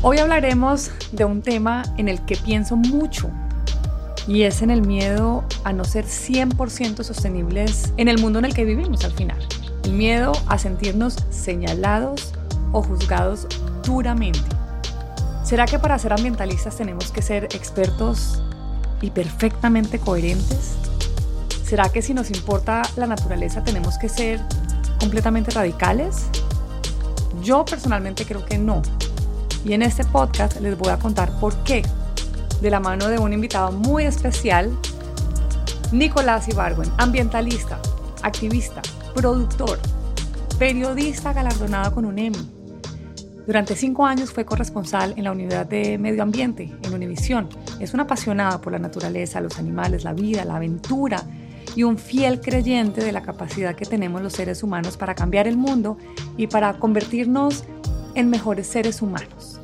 Hoy hablaremos de un tema en el que pienso mucho y es en el miedo a no ser 100% sostenibles en el mundo en el que vivimos al final. El miedo a sentirnos señalados o juzgados duramente. ¿Será que para ser ambientalistas tenemos que ser expertos y perfectamente coherentes? ¿Será que si nos importa la naturaleza tenemos que ser completamente radicales? Yo personalmente creo que no. Y en este podcast les voy a contar por qué, de la mano de un invitado muy especial, Nicolás Ibargüen, ambientalista, activista, productor, periodista galardonado con un Emmy. Durante cinco años fue corresponsal en la Unidad de Medio Ambiente, en Univisión. Es un apasionado por la naturaleza, los animales, la vida, la aventura y un fiel creyente de la capacidad que tenemos los seres humanos para cambiar el mundo y para convertirnos en mejores seres humanos.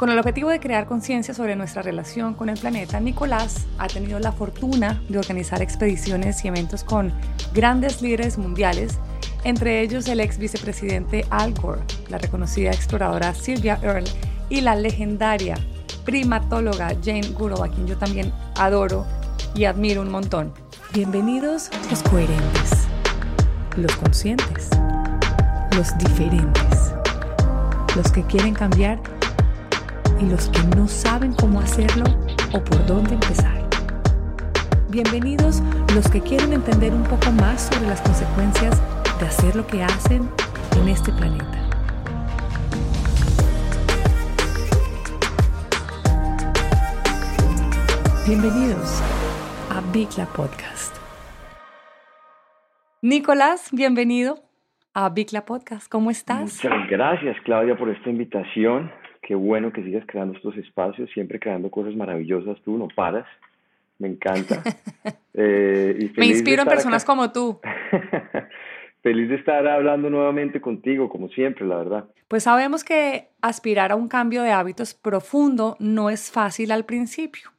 Con el objetivo de crear conciencia sobre nuestra relación con el planeta, Nicolás ha tenido la fortuna de organizar expediciones y eventos con grandes líderes mundiales, entre ellos el ex vicepresidente Al Gore, la reconocida exploradora Sylvia Earle y la legendaria primatóloga Jane Goodall, a quien yo también adoro y admiro un montón. Bienvenidos los coherentes, los conscientes, los diferentes, los que quieren cambiar y los que no saben cómo hacerlo o por dónde empezar. Bienvenidos los que quieren entender un poco más sobre las consecuencias de hacer lo que hacen en este planeta. Bienvenidos a Bicla Podcast. Nicolás, bienvenido a Bicla Podcast. ¿Cómo estás? Muchas gracias, Claudia, por esta invitación. Qué bueno que sigas creando estos espacios, siempre creando cosas maravillosas. Tú no paras. Me encanta. Eh, Me inspiro en personas como tú. Feliz de estar hablando nuevamente contigo, como siempre, la verdad. Pues sabemos que aspirar a un cambio de hábitos profundo no es fácil al principio,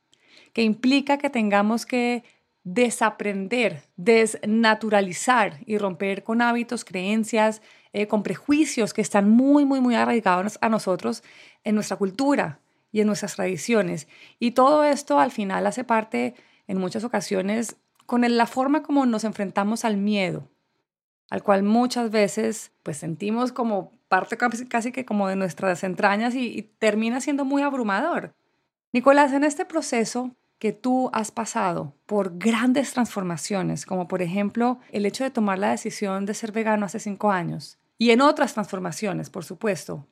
que implica que tengamos que desaprender, desnaturalizar y romper con hábitos, creencias, eh, con prejuicios que están muy, muy, muy arraigados a nosotros en nuestra cultura y en nuestras tradiciones. Y todo esto al final hace parte, en muchas ocasiones, con la forma como nos enfrentamos al miedo, al cual muchas veces pues sentimos como parte casi, que como de nuestras entrañas y, y termina siendo muy abrumador. Nicolás, en este proceso que tú has pasado por grandes transformaciones, como por ejemplo el hecho de tomar la decisión de ser vegano hace cinco años, y en otras transformaciones, por supuesto,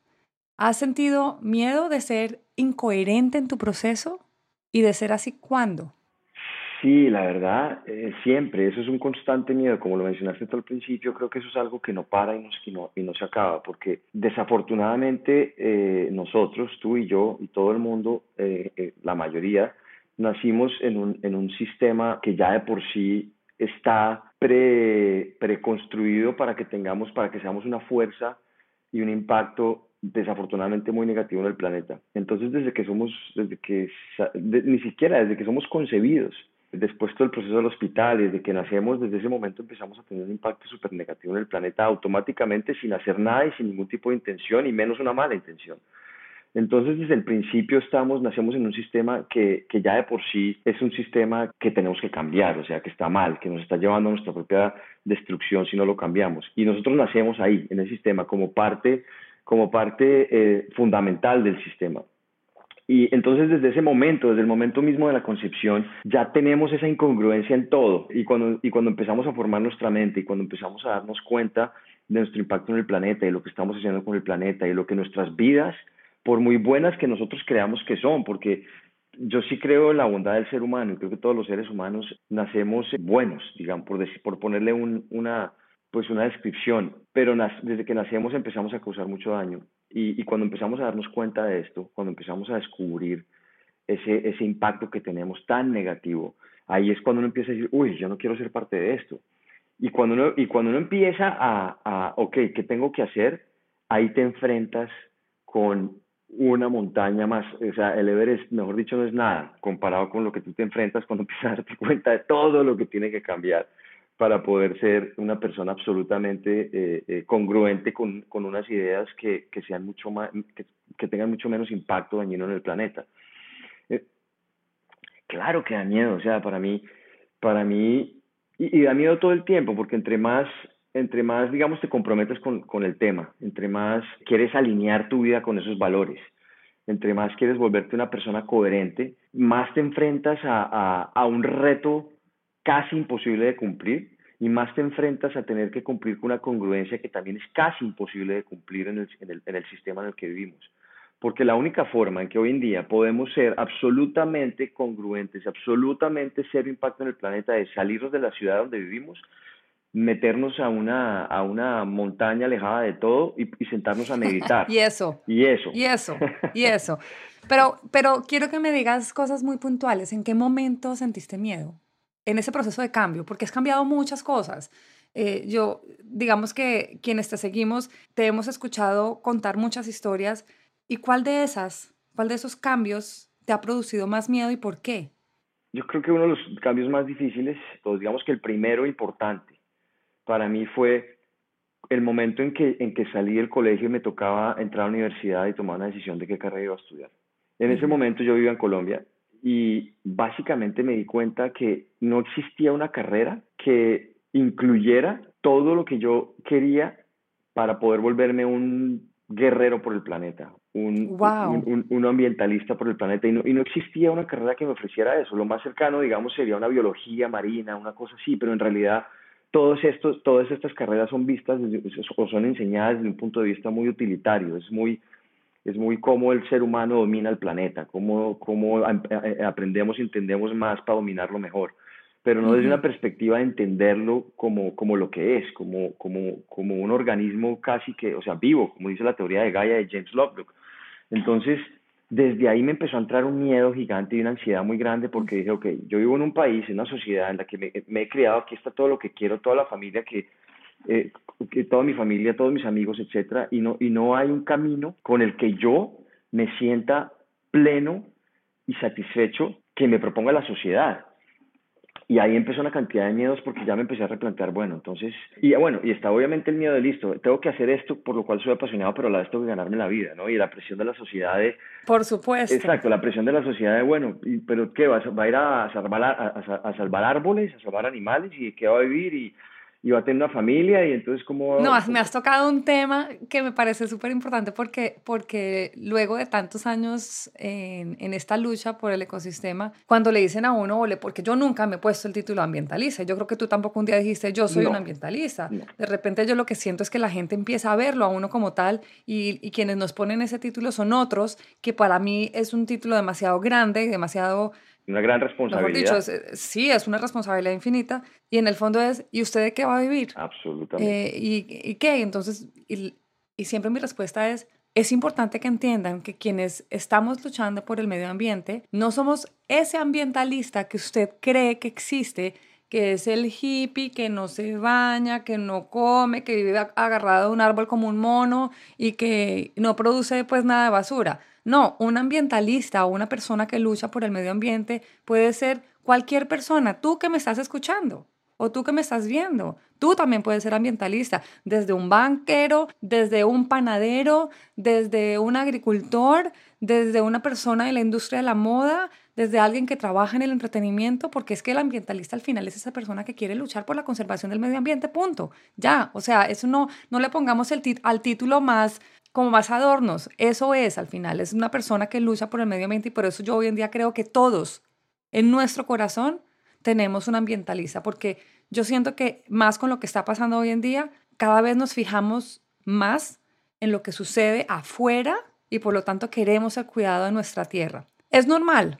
¿has sentido miedo de ser incoherente en tu proceso? ¿Y de ser así cuándo? Sí, la verdad, eh, siempre, eso es un constante miedo, como lo mencionaste tú al principio, creo que eso es algo que no para y no, y no, se acaba, porque desafortunadamente eh, nosotros, tú y yo y todo el mundo, eh, la mayoría, nacimos en un, en un sistema que ya de por sí está pre, preconstruido para que tengamos, para que seamos una fuerza y un impacto desafortunadamente muy negativo en el planeta. Entonces, desde que somos, desde que, ni siquiera desde que somos concebidos, después todo el proceso del hospital, desde que nacemos, desde ese momento empezamos a tener un impacto súper negativo en el planeta automáticamente sin hacer nada y sin ningún tipo de intención y menos una mala intención. Entonces, desde el principio estamos, nacemos en un sistema que, que, ya de por sí es un sistema que tenemos que cambiar, o sea, que está mal, que nos está llevando a nuestra propia destrucción si no lo cambiamos. Y nosotros nacemos ahí, en el sistema, como parte, como parte eh, fundamental del sistema. Y entonces desde ese momento, desde el momento mismo de la concepción, ya tenemos esa incongruencia en todo. Y cuando, y cuando empezamos a formar nuestra mente y cuando empezamos a darnos cuenta de nuestro impacto en el planeta y lo que estamos haciendo con el planeta y lo que nuestras vidas por muy buenas que nosotros creamos que son, porque yo sí creo en la bondad del ser humano y creo que todos los seres humanos nacemos buenos, digamos, por, decir, por ponerle una, pues una descripción, pero desde que nacemos empezamos a causar mucho daño y, y, cuando empezamos a darnos cuenta de esto, cuando empezamos a descubrir ese, ese impacto que tenemos tan negativo, ahí es cuando uno empieza a decir, uy, yo no quiero ser parte de esto. Y cuando uno, y cuando uno empieza a, a, ok, ¿qué tengo que hacer? Ahí te enfrentas con una montaña más, o sea, el Everest, mejor dicho, no es nada comparado con lo que tú te enfrentas cuando empiezas a darte cuenta de todo lo que tiene que cambiar para poder ser una persona absolutamente eh, eh, congruente con, con, unas ideas que, que, sean mucho más, que, que tengan mucho menos impacto dañino en el planeta. Eh, claro que da miedo, o sea, para mí, para mí, y, da miedo todo el tiempo, porque entre más, entre más, digamos, te comprometes con, con el tema, entre más quieres alinear tu vida con esos valores, entre más quieres volverte una persona coherente, más te enfrentas a, a, un reto casi imposible de cumplir y más te enfrentas a tener que cumplir con una congruencia que también es casi imposible de cumplir en el, en el, en el sistema en el que vivimos. Porque la única forma en que hoy en día podemos ser absolutamente congruentes, absolutamente cero impacto en el planeta, es salirnos de la ciudad donde vivimos meternos a una, a una montaña alejada de todo y, sentarnos a meditar. y eso. Y eso. Y eso. Y eso. Pero, pero quiero que me digas cosas muy puntuales. ¿En qué momento sentiste miedo? En ese proceso de cambio, porque has cambiado muchas cosas. Eh, yo, digamos que quienes te seguimos, te hemos escuchado contar muchas historias. ¿Y cuál de esas, cuál de esos cambios te ha producido más miedo y por qué? Yo creo que uno de los cambios más difíciles, pues digamos que el primero importante, para mí fue el momento en que, en que salí del colegio y me tocaba entrar a la universidad y tomar una decisión de qué carrera iba a estudiar. En ese momento yo vivía en Colombia y básicamente me di cuenta que no existía una carrera que incluyera todo lo que yo quería para poder volverme un guerrero por el planeta, un, un, ambientalista por el planeta. Y no, y no existía una carrera que me ofreciera eso. Lo más cercano, digamos, sería una biología marina, una cosa así, pero en realidad todos estos, todas estas carreras son vistas o son enseñadas desde un punto de vista muy utilitario, es muy, es muy cómo el ser humano domina el planeta, cómo, cómo aprendemos y entendemos más para dominarlo mejor, pero no desde una perspectiva de entenderlo como, como lo que es, como, como, como un organismo casi que, o sea, vivo, como dice la teoría de Gaia de James Lovelock. Entonces, desde ahí me empezó a entrar un miedo gigante y una ansiedad muy grande porque dije, ok, yo vivo en un país, en una sociedad en la que me, he criado, aquí está todo lo que quiero, toda la familia que, eh, que toda mi familia, todos mis amigos, etcétera, y no, y no hay un camino con el que yo me sienta pleno y satisfecho que me proponga la sociedad. Y ahí empezó una cantidad de miedos porque ya me empecé a replantear, bueno, entonces, y bueno, y está obviamente el miedo de listo, tengo que hacer esto por lo cual soy apasionado, pero a la vez tengo que ganarme la vida, ¿no? Y la presión de la sociedad de... Por supuesto. Exacto, la presión de la sociedad de, bueno, pero ¿qué? ¿Va, va a ir a salvar, a salvar árboles, a salvar animales y qué va a vivir? Y y va a tener una familia y entonces como... No, me has tocado un tema que me parece súper importante porque, porque luego de tantos años en, en, esta lucha por el ecosistema, cuando le dicen a uno, ole, porque yo nunca me he puesto el título ambientalista, yo creo que tú tampoco un día dijiste, yo soy un ambientalista, de repente yo lo que siento es que la gente empieza a verlo a uno como tal y, y quienes nos ponen ese título son otros, que para mí es un título demasiado grande, demasiado una gran responsabilidad. Dicho, sí, es una responsabilidad infinita. Y en el fondo es, ¿y usted de qué va a vivir? Absolutamente. Eh, ¿y, ¿y, qué? Entonces, y, y siempre mi respuesta es, es importante que entiendan que quienes estamos luchando por el medio ambiente no somos ese ambientalista que usted cree que existe, que es el hippie que no se baña, que no come, que vive agarrado a un árbol como un mono y que no produce pues nada de basura. No, un ambientalista o una persona que lucha por el medio ambiente puede ser cualquier persona, tú que me estás escuchando o tú que me estás viendo. Tú también puedes ser ambientalista, desde un banquero, desde un panadero, desde un agricultor, desde una persona de la industria de la moda, desde alguien que trabaja en el entretenimiento, porque es que el ambientalista al final es esa persona que quiere luchar por la conservación del medio ambiente, punto. Ya, o sea, eso no, no le pongamos el al título más como más adornos. Eso es al final, es una persona que lucha por el medio ambiente y por eso yo hoy en día creo que todos en nuestro corazón tenemos un ambientalista, porque yo siento que más con lo que está pasando hoy en día, cada vez nos fijamos más en lo que sucede afuera y por lo tanto queremos el cuidado de nuestra tierra. Es normal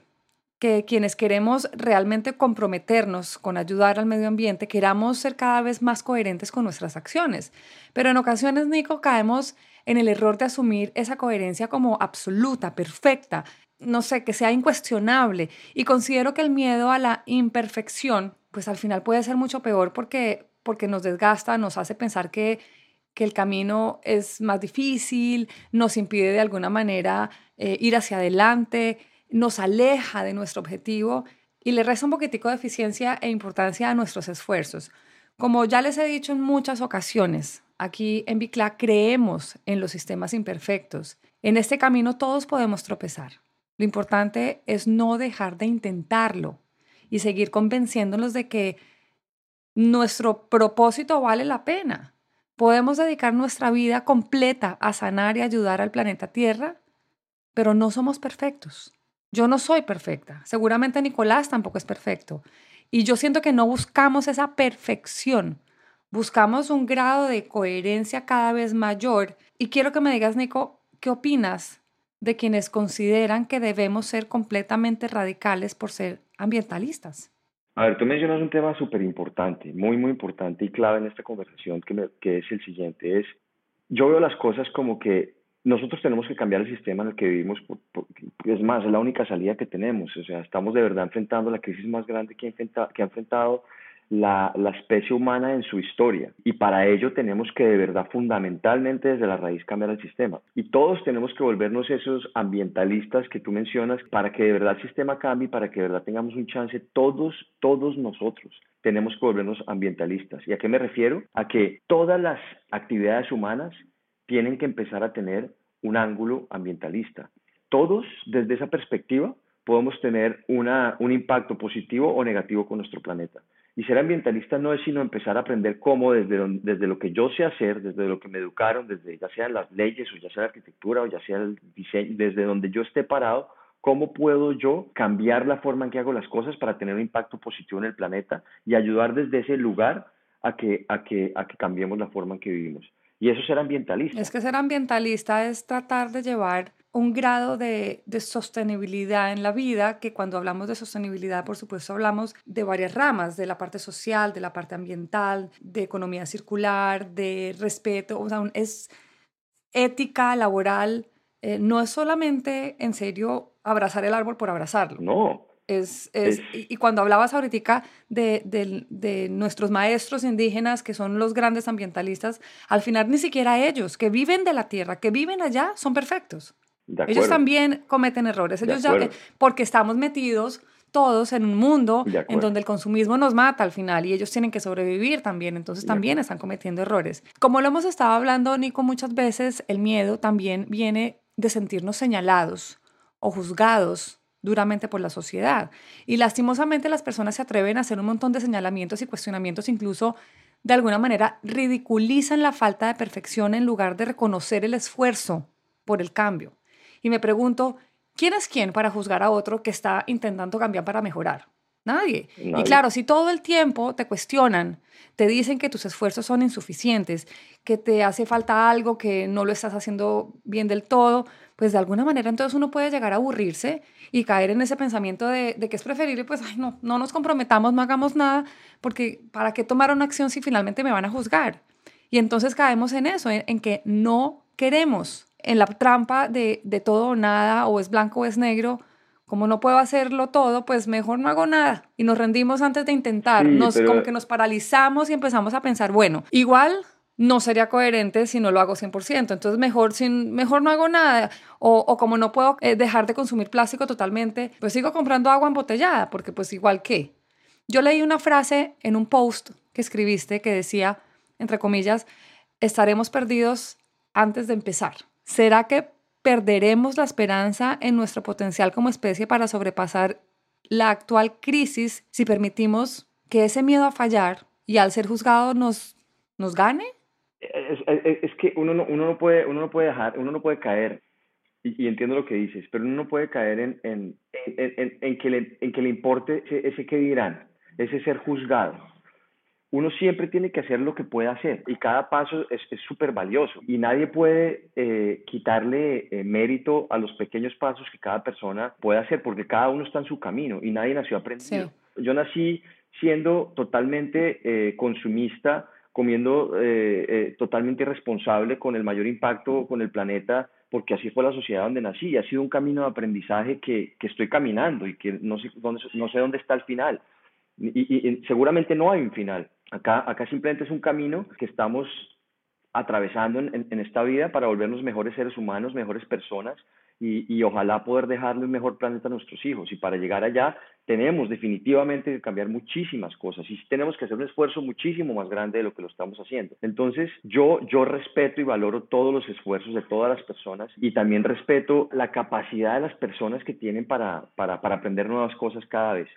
que quienes queremos realmente comprometernos con ayudar al medio ambiente, queramos ser cada vez más coherentes con nuestras acciones. Pero en ocasiones, Nico, caemos en el error de asumir esa coherencia como absoluta, perfecta, no sé, que sea incuestionable. Y considero que el miedo a la imperfección, pues al final puede ser mucho peor porque, porque nos desgasta, nos hace pensar que, que el camino es más difícil, nos impide de alguna manera eh, ir hacia adelante, nos aleja de nuestro objetivo y le resta un poquitico de eficiencia e importancia a nuestros esfuerzos. Como ya les he dicho en muchas ocasiones, aquí en Bicla creemos en los sistemas imperfectos En este camino todos podemos tropezar. Lo importante es no dejar de intentarlo y seguir convenciéndonos de que nuestro propósito vale la pena. Podemos dedicar nuestra vida completa a sanar y ayudar al planeta Tierra, pero no somos perfectos. Yo no soy perfecta. Seguramente Nicolás tampoco es perfecto. Y yo siento que no buscamos esa perfección. Buscamos un grado de coherencia cada vez mayor. Y quiero que me digas, Nico, ¿qué opinas de quienes consideran que debemos ser completamente radicales por ser ambientalistas? A ver, tú mencionas un tema súper importante, muy, muy importante y clave en esta conversación, que, que es el siguiente. Es, yo veo las cosas como que nosotros tenemos que cambiar el sistema en el que vivimos, es más, es la única salida que tenemos. O sea, estamos de verdad enfrentando la crisis más grande que que ha enfrentado la, la, especie humana en su historia. Y para ello tenemos que de verdad fundamentalmente desde la raíz cambiar el sistema. Y todos tenemos que volvernos esos ambientalistas que tú mencionas para que de verdad el sistema cambie, para que de verdad tengamos un chance todos, todos nosotros. Tenemos que volvernos ambientalistas. ¿Y a qué me refiero? A que todas las actividades humanas tienen que empezar a tener un ángulo ambientalista. Todos, desde esa perspectiva, podemos tener un impacto positivo o negativo con nuestro planeta. Y ser ambientalista no es sino empezar a aprender cómo desde, lo que yo sé hacer, desde lo que me educaron, desde ya sean las leyes o ya sea la arquitectura o ya sea el diseño, desde donde yo esté parado, cómo puedo yo cambiar la forma en que hago las cosas para tener un impacto positivo en el planeta y ayudar desde ese lugar a que cambiemos la forma en que vivimos. Y eso es ser ambientalista. Es que ser ambientalista es tratar de llevar un grado de, sostenibilidad en la vida, que cuando hablamos de sostenibilidad, por supuesto, hablamos de varias ramas, de la parte social, de la parte ambiental, de economía circular, de respeto, o sea, es ética laboral, eh, no es solamente, en serio, abrazar el árbol por abrazarlo. No. Es, es, Y cuando hablabas ahorita de, de, de, nuestros maestros indígenas, que son los grandes ambientalistas, al final ni siquiera ellos, que viven de la tierra, que viven allá, son perfectos. Ellos también cometen errores, ellos ya, porque estamos metidos todos en un mundo en donde el consumismo nos mata al final y ellos tienen que sobrevivir también, entonces también están cometiendo errores. Como lo hemos estado hablando, Nico, muchas veces el miedo también viene de sentirnos señalados o juzgados duramente por la sociedad. Y lastimosamente las personas se atreven a hacer un montón de señalamientos y cuestionamientos, incluso de alguna manera ridiculizan la falta de perfección en lugar de reconocer el esfuerzo por el cambio. Y me pregunto, ¿quién es quién para juzgar a otro que está intentando cambiar para mejorar? Nadie. Y claro, si todo el tiempo te cuestionan, te dicen que tus esfuerzos son insuficientes, que te hace falta algo, que no lo estás haciendo bien del todo, pues de alguna manera entonces uno puede llegar a aburrirse y caer en ese pensamiento de, que es preferible, pues, ay, no, no nos comprometamos, no hagamos nada, porque ¿para qué tomar una acción si finalmente me van a juzgar? Y entonces caemos en eso, en que no queremos en la trampa de, de todo o nada, o es blanco o es negro, como no puedo hacerlo todo, pues mejor no hago nada. Y nos rendimos antes de intentar. nos, Como que nos paralizamos y empezamos a pensar, bueno, igual no sería coherente si no lo hago 100%. Entonces mejor, sin, mejor no hago nada. O, o como no puedo eh, dejar de consumir plástico totalmente, pues sigo comprando agua embotellada, porque pues igual que. Yo leí una frase en un post que escribiste que decía, entre comillas, estaremos perdidos antes de empezar. ¿Será que perderemos la esperanza en nuestro potencial como especie para sobrepasar la actual crisis si permitimos que ese miedo a fallar y al ser juzgado nos, nos gane? Es, que uno no, uno, no puede, uno no puede dejar, uno no puede caer, y, entiendo lo que dices, pero uno no puede caer en, en, en, que, le, en que le importe ese, ese que dirán, ese ser juzgado uno siempre tiene que hacer lo que puede hacer y cada paso es súper valioso y nadie puede eh, quitarle eh, mérito a los pequeños pasos que cada persona puede hacer porque cada uno está en su camino y nadie nació aprendido. Yo nací siendo totalmente eh, consumista, comiendo totalmente irresponsable con el mayor impacto con el planeta porque así fue la sociedad donde nací y ha sido un camino de aprendizaje que, que estoy caminando y que no sé, dónde, no sé dónde está el final. Y, y, seguramente no hay un final. Acá, acá simplemente es un camino que estamos atravesando en, en, esta vida para volvernos mejores seres humanos, mejores personas y, y ojalá poder dejarle un mejor planeta a nuestros hijos. Y para llegar allá tenemos definitivamente que cambiar muchísimas cosas y tenemos que hacer un esfuerzo muchísimo más grande de lo que lo estamos haciendo. Entonces, yo, yo respeto y valoro todos los esfuerzos de todas las personas y también respeto la capacidad de las personas que tienen para, para, para aprender nuevas cosas cada vez.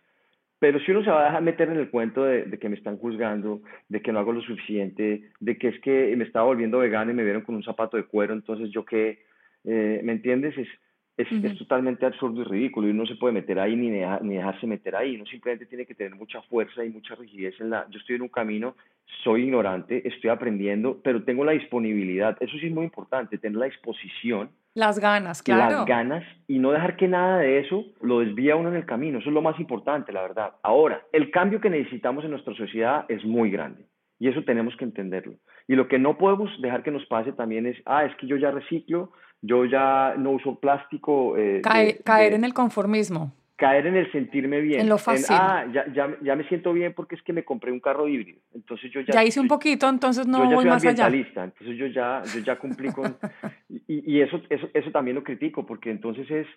Pero si uno se va a dejar meter en el cuento de, de, que me están juzgando, de que no hago lo suficiente, de que es que me estaba volviendo vegano y me vieron con un zapato de cuero, entonces yo qué, eh, ¿me entiendes? Es, es, es, totalmente absurdo y ridículo y uno no se puede meter ahí ni, ni dejarse meter ahí, uno simplemente tiene que tener mucha fuerza y mucha rigidez en la, yo estoy en un camino, soy ignorante, estoy aprendiendo, pero tengo la disponibilidad, eso sí es muy importante, tener la disposición. Las ganas, claro. Las ganas y no dejar que nada de eso lo desvía uno en el camino, eso es lo más importante, la verdad. Ahora, el cambio que necesitamos en nuestra sociedad es muy grande y eso tenemos que entenderlo. Y lo que no podemos dejar que nos pase también es, ah, es que yo ya reciclo, yo ya no uso plástico. Eh, caer, en el conformismo. Caer en el sentirme bien. En lo fácil. ah, ya, ya, ya, me siento bien porque es que me compré un carro híbrido. Entonces yo ya. Ya hice un poquito, entonces no voy más allá. Entonces yo ya, yo ya cumplí con. y, y eso, eso, eso también lo critico porque entonces es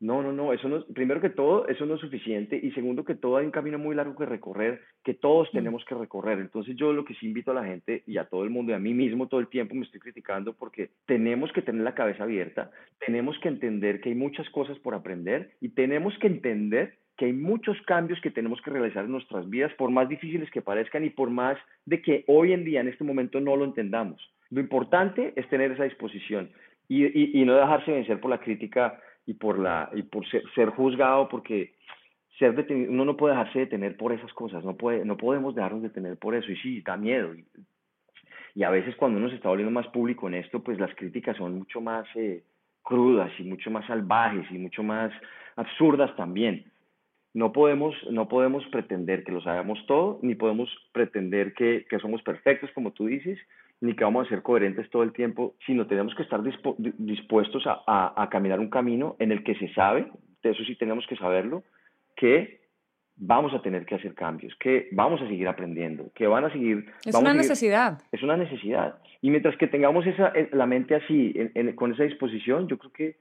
no, no, no, eso no, primero que todo, eso no es suficiente y segundo que todo hay un camino muy largo que recorrer, que todos mm. tenemos que recorrer. Entonces yo lo que sí invito a la gente y a todo el mundo y a mí mismo todo el tiempo me estoy criticando porque tenemos que tener la cabeza abierta, tenemos que entender que hay muchas cosas por aprender y tenemos que entender que hay muchos cambios que tenemos que realizar en nuestras vidas, por más difíciles que parezcan y por más de que hoy en día, en este momento, no lo entendamos. Lo importante es tener esa disposición y, y, y no dejarse vencer por la crítica y por, la, y por ser, ser juzgado, porque ser detenido, uno no puede dejarse detener por esas cosas, no, puede, no podemos dejarnos detener por eso, y sí, da miedo. Y, y a veces cuando uno se está volviendo más público en esto, pues las críticas son mucho más eh, crudas y mucho más salvajes y mucho más absurdas también. No podemos, no podemos pretender que lo sabemos todo, ni podemos pretender que, que somos perfectos, como tú dices, ni que vamos a ser coherentes todo el tiempo, sino tenemos que estar dispuestos a, caminar un camino en el que se sabe, de eso sí tenemos que saberlo, que vamos a tener que hacer cambios, que vamos a seguir aprendiendo, que van a seguir... Es una necesidad. Es una necesidad. Y mientras que tengamos esa, la mente así, con esa disposición, yo creo que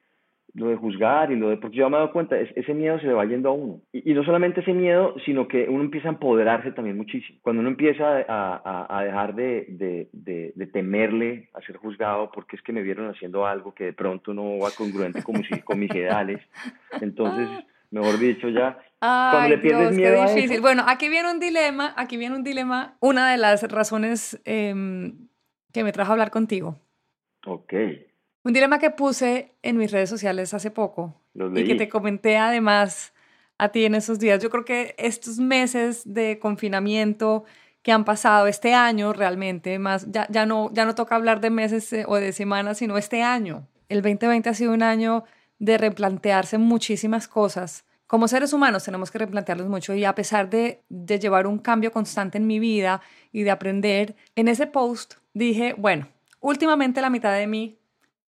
lo de juzgar y lo de, porque yo me he dado cuenta, ese miedo se le va yendo a uno. Y, no solamente ese miedo, sino que uno empieza a empoderarse también muchísimo. Cuando uno empieza a, a, dejar de, de, de, de, temerle a ser juzgado porque es que me vieron haciendo algo que de pronto no va congruente con mis, con mis ideales, entonces, mejor dicho, ya... cuando le pierdes miedo qué difícil. bueno, aquí viene un dilema, aquí viene un dilema. Una de las razones eh, que me trajo a hablar contigo. Ok un dilema que puse en mis redes sociales hace poco y que te comenté además a ti en esos días. Yo creo que estos meses de confinamiento que han pasado este año realmente, más ya, ya, no, ya no toca hablar de meses eh, o de semanas, sino este año. El 2020 ha sido un año de replantearse muchísimas cosas. Como seres humanos tenemos que replantearlos mucho y a pesar de, de llevar un cambio constante en mi vida y de aprender, en ese post dije, bueno, últimamente la mitad de mí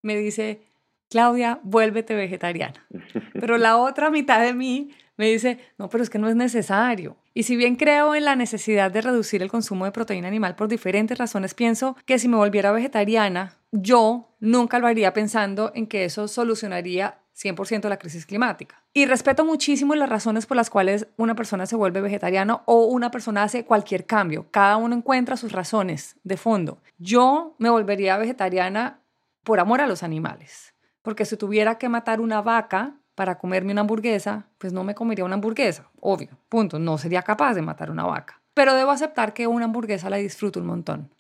me dice, Claudia, vuélvete vegetariana. Pero la otra mitad de mí me dice, no, pero es que no es necesario. Y si bien creo en la necesidad de reducir el consumo de proteína animal por diferentes razones, pienso que si me volviera vegetariana, yo nunca lo haría pensando en que eso solucionaría 100% la crisis climática. Y respeto muchísimo las razones por las cuales una persona se vuelve vegetariano o una persona hace cualquier cambio. Cada uno encuentra sus razones de fondo. Yo me volvería vegetariana por amor a los animales. Porque si tuviera que matar una vaca para comerme una hamburguesa, pues no me comería una hamburguesa, obvio, punto, no sería capaz de matar una vaca. Pero debo aceptar que una hamburguesa la disfruto un montón.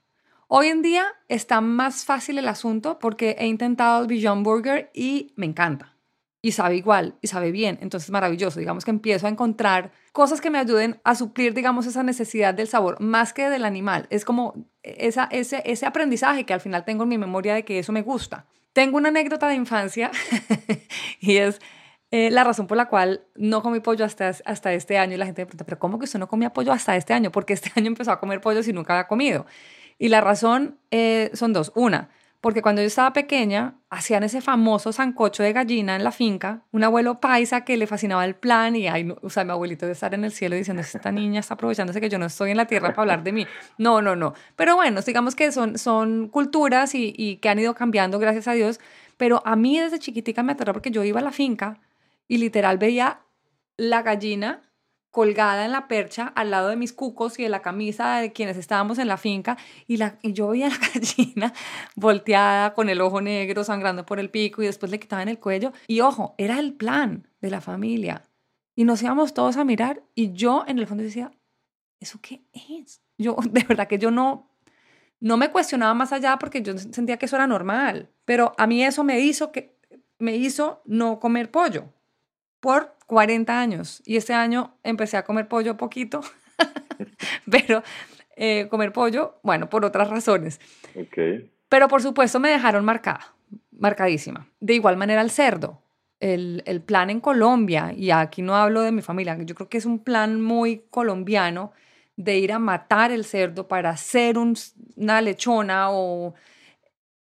Hoy en día está más fácil el asunto porque he intentado el Beyond Burger y me encanta. Y sabe igual, y sabe bien, entonces maravilloso. Digamos que empiezo a encontrar cosas que me ayuden a suplir, digamos, esa necesidad del sabor, más que del animal. Es como esa, ese, ese aprendizaje que al final tengo en mi memoria de que eso me gusta. Tengo una anécdota de infancia y es eh, la razón por la cual no comí pollo hasta, hasta este año. Y la gente me pregunta, ¿pero cómo que usted no comía pollo hasta este año? Porque este año empezó a comer pollo si nunca había comido. Y la razón eh, son dos. Una, porque cuando yo estaba pequeña hacían ese famoso sancocho de gallina en la finca, un abuelo paisa que le fascinaba el plan y, ay, o sea, mi abuelito de estar en el cielo diciendo, esta niña está aprovechándose que yo no estoy en la tierra para hablar de mí. No, no, no. Pero bueno, digamos que son, son culturas y, y que han ido cambiando, gracias a Dios. Pero a mí desde chiquitica me aterró porque yo iba a la finca y literal veía la gallina colgada en la percha al lado de mis cucos y de la camisa de quienes estábamos en la finca y, la, y yo veía la gallina volteada con el ojo negro sangrando por el pico y después le quitaban el cuello. Y ojo, era el plan de la familia. Y nos íbamos todos a mirar y yo en el fondo decía, ¿eso qué es? Yo de verdad que yo no no me cuestionaba más allá porque yo sentía que eso era normal, pero a mí eso me hizo que me hizo no comer pollo por 40 años y este año empecé a comer pollo poquito, pero eh, comer pollo, bueno, por otras razones. Okay. Pero por supuesto me dejaron marcada, marcadísima. De igual manera el cerdo. El, el, plan en Colombia, y aquí no hablo de mi familia, yo creo que es un plan muy colombiano de ir a matar el cerdo para hacer una lechona o...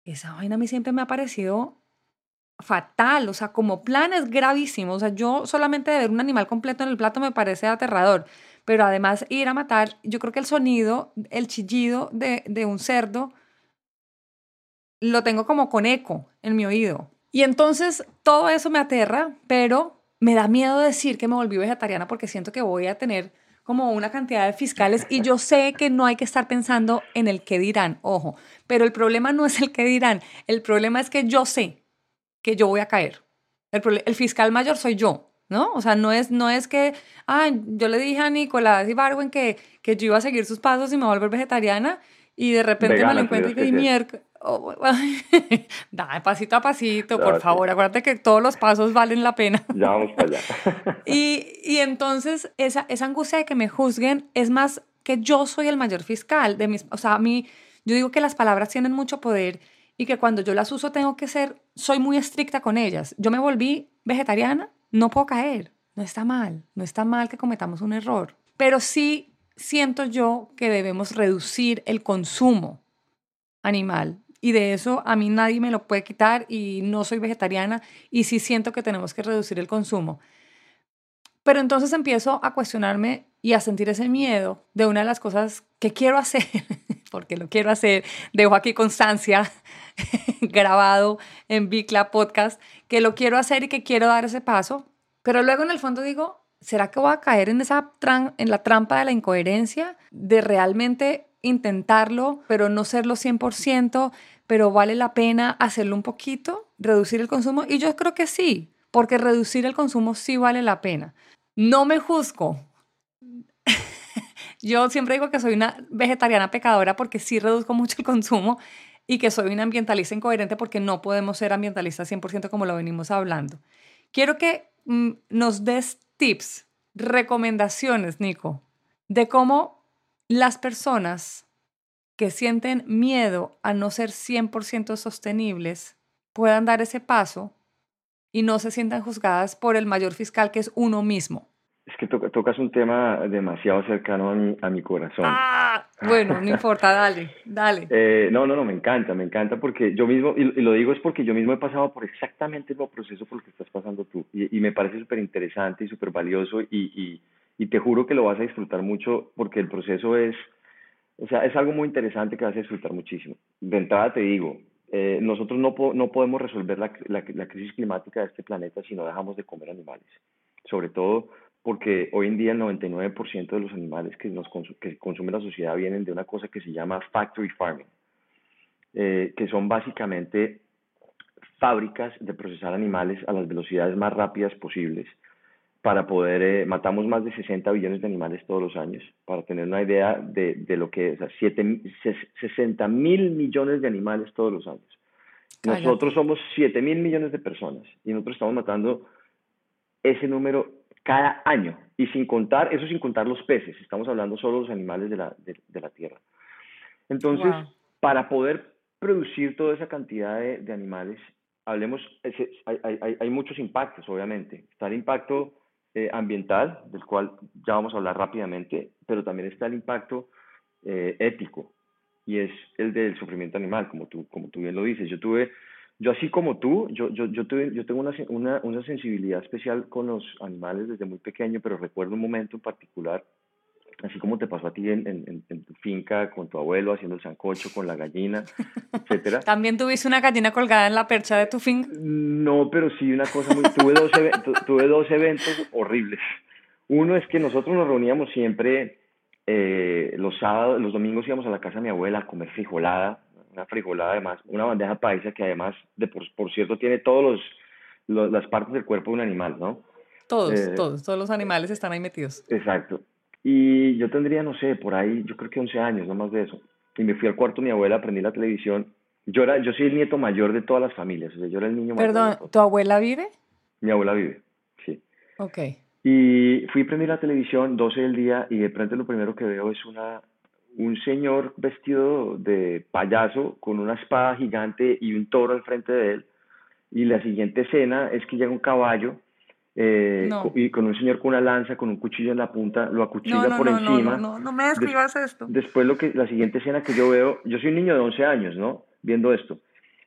Esa vaina a mí siempre me ha parecido fatal, o sea, como plan es gravísimo, o sea, yo solamente de ver un animal completo en el plato me parece aterrador, pero además ir a matar, yo creo que el sonido, el chillido de, de un cerdo, lo tengo como con eco en mi oído. Y entonces todo eso me aterra, pero me da miedo decir que me volví vegetariana porque siento que voy a tener como una cantidad de fiscales y yo sé que no hay que estar pensando en el que dirán, ojo, pero el problema no es el que dirán, el problema es que yo sé que yo voy a caer. El, fiscal mayor soy yo, ¿no? O sea, no es, no es que, ah, yo le dije a Nicolás Ibarwen que, que yo iba a seguir sus pasos y me voy a volver vegetariana y de repente me lo encuentro y que miércoles. Oh, da pasito a pasito, por favor. Acuérdate que todos los pasos valen la pena. Ya vamos para allá. y, y entonces, esa, esa angustia de que me juzguen es más que yo soy el mayor fiscal de mis. O sea, a mí, yo digo que las palabras tienen mucho poder y que cuando yo las uso tengo que ser, soy muy estricta con ellas. Yo me volví vegetariana, no puedo caer, no está mal, no está mal que cometamos un error, pero sí siento yo que debemos reducir el consumo animal y de eso a mí nadie me lo puede quitar y no soy vegetariana y sí siento que tenemos que reducir el consumo. Pero entonces empiezo a cuestionarme y a sentir ese miedo de una de las cosas que quiero hacer, porque lo quiero hacer, dejo aquí constancia grabado en Bicla Podcast, que lo quiero hacer y que quiero dar ese paso, pero luego en el fondo digo, ¿será que voy a caer en, esa en la trampa de la incoherencia, de realmente intentarlo, pero no serlo 100%, pero vale la pena hacerlo un poquito, reducir el consumo? Y yo creo que sí, porque reducir el consumo sí vale la pena. No me juzgo. yo siempre digo que soy una vegetariana pecadora porque sí reduzco mucho el consumo y que soy una ambientalista incoherente porque no podemos ser ambientalistas 100% como lo venimos hablando. Quiero que mm, nos des tips, recomendaciones, Nico, de cómo las personas que sienten miedo a no ser 100% sostenibles puedan dar ese paso y no se sientan juzgadas por el mayor fiscal que es uno mismo. Es que tocas un tema demasiado cercano a mi, a mi corazón. Ah, bueno, no importa, dale, dale. Eh, no, no, no, me encanta, me encanta porque yo mismo, y, lo digo es porque yo mismo he pasado por exactamente el mismo proceso por el que estás pasando tú. Y, y me parece súper interesante y súper valioso y, y, y te juro que lo vas a disfrutar mucho porque el proceso es, o sea, es algo muy interesante que vas a disfrutar muchísimo. De entrada te digo, eh, nosotros no, no podemos resolver la, la, la, crisis climática de este planeta si no dejamos de comer animales. Sobre todo porque hoy en día el 99% de los animales que, nos que consume la sociedad vienen de una cosa que se llama factory farming, eh, que son básicamente fábricas de procesar animales a las velocidades más rápidas posibles para poder, eh, matamos más de 60 billones de animales todos los años, para tener una idea de, de lo que es, o sea, 60 mil millones de animales todos los años. Nosotros somos 7 mil millones de personas y nosotros estamos matando ese número cada año, y sin contar, eso sin contar los peces, estamos hablando solo de los animales de la, de, la tierra. Entonces, para poder producir toda esa cantidad de, de animales, hablemos, hay, hay, hay, muchos impactos, obviamente. Está el impacto eh, ambiental, del cual ya vamos a hablar rápidamente, pero también está el impacto eh, ético y es el del sufrimiento animal, como tú, como tú bien lo dices. Yo tuve, yo así como tú, yo, yo, yo, tuve, yo tengo una, una, una sensibilidad especial con los animales desde muy pequeño, pero recuerdo un momento en particular así como te pasó a ti en, en, en, tu finca con tu abuelo haciendo el sancocho con la gallina, etcétera. ¿También tuviste una gallina colgada en la percha de tu finca? No, pero sí una cosa muy... Tuve dos, tuve dos eventos horribles. Uno es que nosotros nos reuníamos siempre eh, los sábados, los domingos íbamos a la casa de mi abuela a comer frijolada, una frijolada además, una bandeja paisa que además, de por, por cierto, tiene todos los, las partes del cuerpo de un animal, ¿no? Todos, eh, todos, todos los animales están ahí metidos. Exacto. Y yo tendría, no sé, por ahí, yo creo que 11 años, no más de eso. Y me fui al cuarto de mi abuela, aprendí la televisión. Yo, era, yo soy el nieto mayor de todas las familias, o sea, yo era el niño Perdón, ¿tu abuela vive? Mi abuela vive, sí. Ok. Y fui a prender la televisión, 12 del día, y de pronto lo primero que veo es una, un señor vestido de payaso con una espada gigante y un toro al frente de él. Y la siguiente escena es que llega un caballo eh, y con un señor con una lanza, con un cuchillo en la punta, lo acuchilla por encima. No, no, no, me describas esto. Después lo que, la siguiente escena que yo veo, yo soy un niño de 11 años, ¿no? Viendo esto.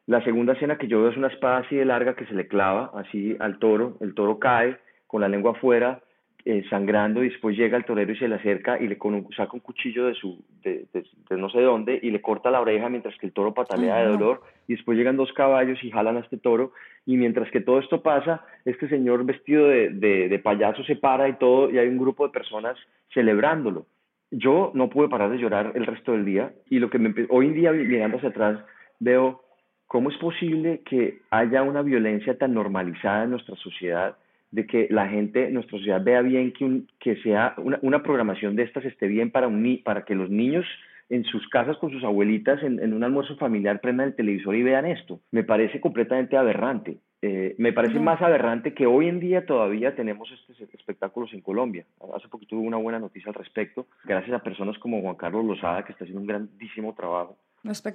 La segunda escena que yo veo es una espada así de larga que se le clava así al toro, el toro cae con la lengua afuera, eh, sangrando y después llega el torero y se le acerca y le con un, saca un cuchillo de su de, no sé dónde y le corta la oreja mientras que el toro patalea de dolor y después llegan dos caballos y jalan a este toro y mientras que todo esto pasa este señor vestido de, de, payaso se para y todo y hay un grupo de personas celebrándolo. Yo no pude parar de llorar el resto del día y lo que me hoy en día mirando hacia atrás veo cómo es posible que haya una violencia tan normalizada en nuestra sociedad de que la gente, nuestra sociedad vea bien que, un, que sea una, una, programación de estas esté bien para, un, para que los niños en sus casas con sus abuelitas en, en, un almuerzo familiar prendan el televisor y vean esto. Me parece completamente aberrante. Eh, me parece más aberrante que hoy en día todavía tenemos estos espectáculos en Colombia. Hace poquito tuve una buena noticia al respecto, gracias a personas como Juan Carlos Lozada, que está haciendo un grandísimo trabajo.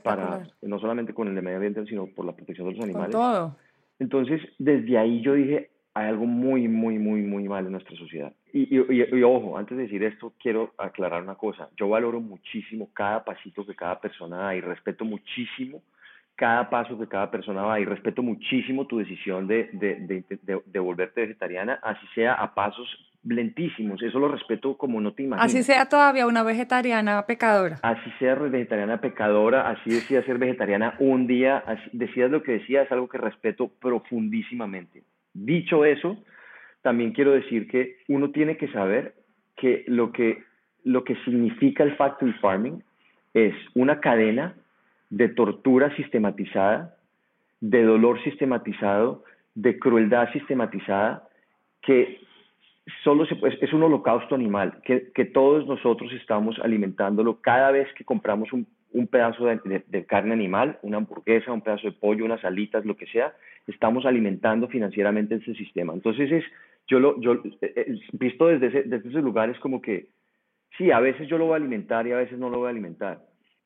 Para, no solamente con el de medio ambiente, sino por la protección de los animales. Con todo. Entonces, desde ahí yo dije, hay algo muy, muy, muy, muy mal en nuestra sociedad. Y, y, ojo, antes de decir esto, quiero aclarar una cosa. Yo valoro muchísimo cada pasito que cada persona da y respeto muchísimo cada paso que cada persona va y respeto muchísimo tu decisión de, de, de, de, volverte vegetariana, así sea a pasos lentísimos. Eso lo respeto como no te imaginas. Así sea todavía una vegetariana pecadora. Así sea vegetariana pecadora, así decía ser vegetariana un día, así, decías lo que decías, es algo que respeto profundísimamente. Dicho eso, también quiero decir que uno tiene que saber que lo que, lo que significa el factory farming es una cadena de tortura sistematizada, de dolor sistematizado, de crueldad sistematizada, que solo se, es un holocausto animal, que, que todos nosotros estamos alimentándolo cada vez que compramos un un pedazo de, carne animal, una hamburguesa, un pedazo de pollo, unas alitas, lo que sea, estamos alimentando financieramente ese sistema. Entonces es, yo lo, yo, eh, eh, visto desde ese, desde ese lugar es como que, sí, a veces yo lo voy a alimentar y a veces no lo voy a alimentar.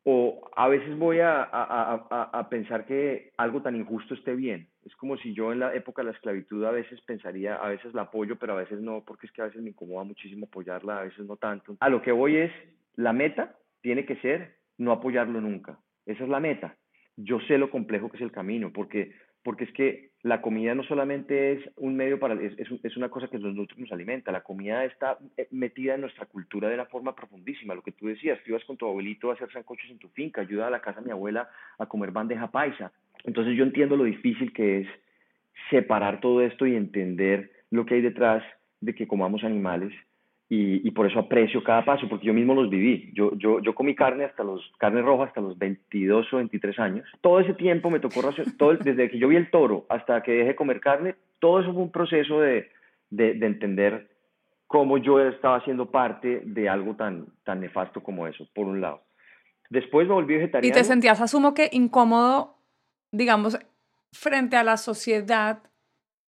O a veces voy a, a, a, a pensar que algo tan injusto esté bien. Es como si yo en la época de la esclavitud a veces pensaría, a veces la apoyo, pero a veces no, porque es que a veces me incomoda muchísimo apoyarla, a veces no tanto. A lo que voy es, la meta tiene que ser no apoyarlo nunca. Esa es la meta. Yo sé lo complejo que es el camino, porque, porque es que la comida no solamente es un medio para, es, es, una cosa que nos, nos alimenta, la comida está eh, metida en nuestra cultura de una forma profundísima. Lo que tú decías, tú ibas con tu abuelito a hacer sancochos en tu finca, ayuda a la casa de mi abuela a comer bandeja paisa. Entonces yo entiendo lo difícil que es separar todo esto y entender lo que hay detrás de que comamos animales y, y, por eso aprecio cada paso, porque yo mismo los viví. Yo, yo, yo comí carne hasta los, carne roja hasta los 22 o 23 años. Todo ese tiempo me tocó todo, desde que yo vi el toro hasta que dejé de comer carne, todo eso fue un proceso de, de, de, entender cómo yo estaba siendo parte de algo tan, tan nefasto como eso, por un lado. Después me volví vegetariano. ¿Y te sentías, asumo que incómodo, digamos, frente a la sociedad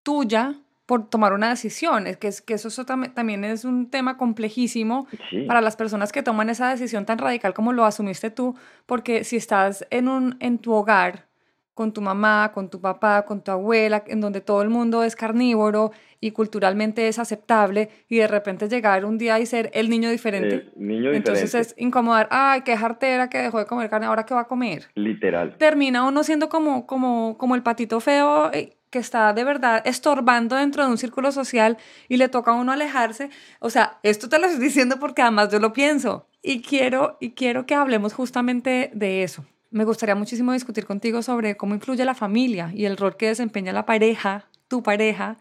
tuya? Por tomar una decisión. Es que, es, que eso, también es un tema complejísimo para las personas que toman esa decisión tan radical como lo asumiste tú, porque si estás en, un, en tu hogar, con tu mamá, con tu papá, con tu abuela, en donde todo el mundo es carnívoro y culturalmente es aceptable, y de repente llegar un día y ser el niño diferente. niño Entonces es incomodar, ay, qué jartera que dejó de comer carne, ahora qué va a comer. Literal. Termina uno siendo como, como, como el patito feo que está de verdad estorbando dentro de un círculo social y le toca a uno alejarse. O sea, esto te lo estoy diciendo porque además yo lo pienso y quiero, y quiero que hablemos justamente de eso. Me gustaría muchísimo discutir contigo sobre cómo influye la familia y el rol que desempeña la pareja, tu pareja,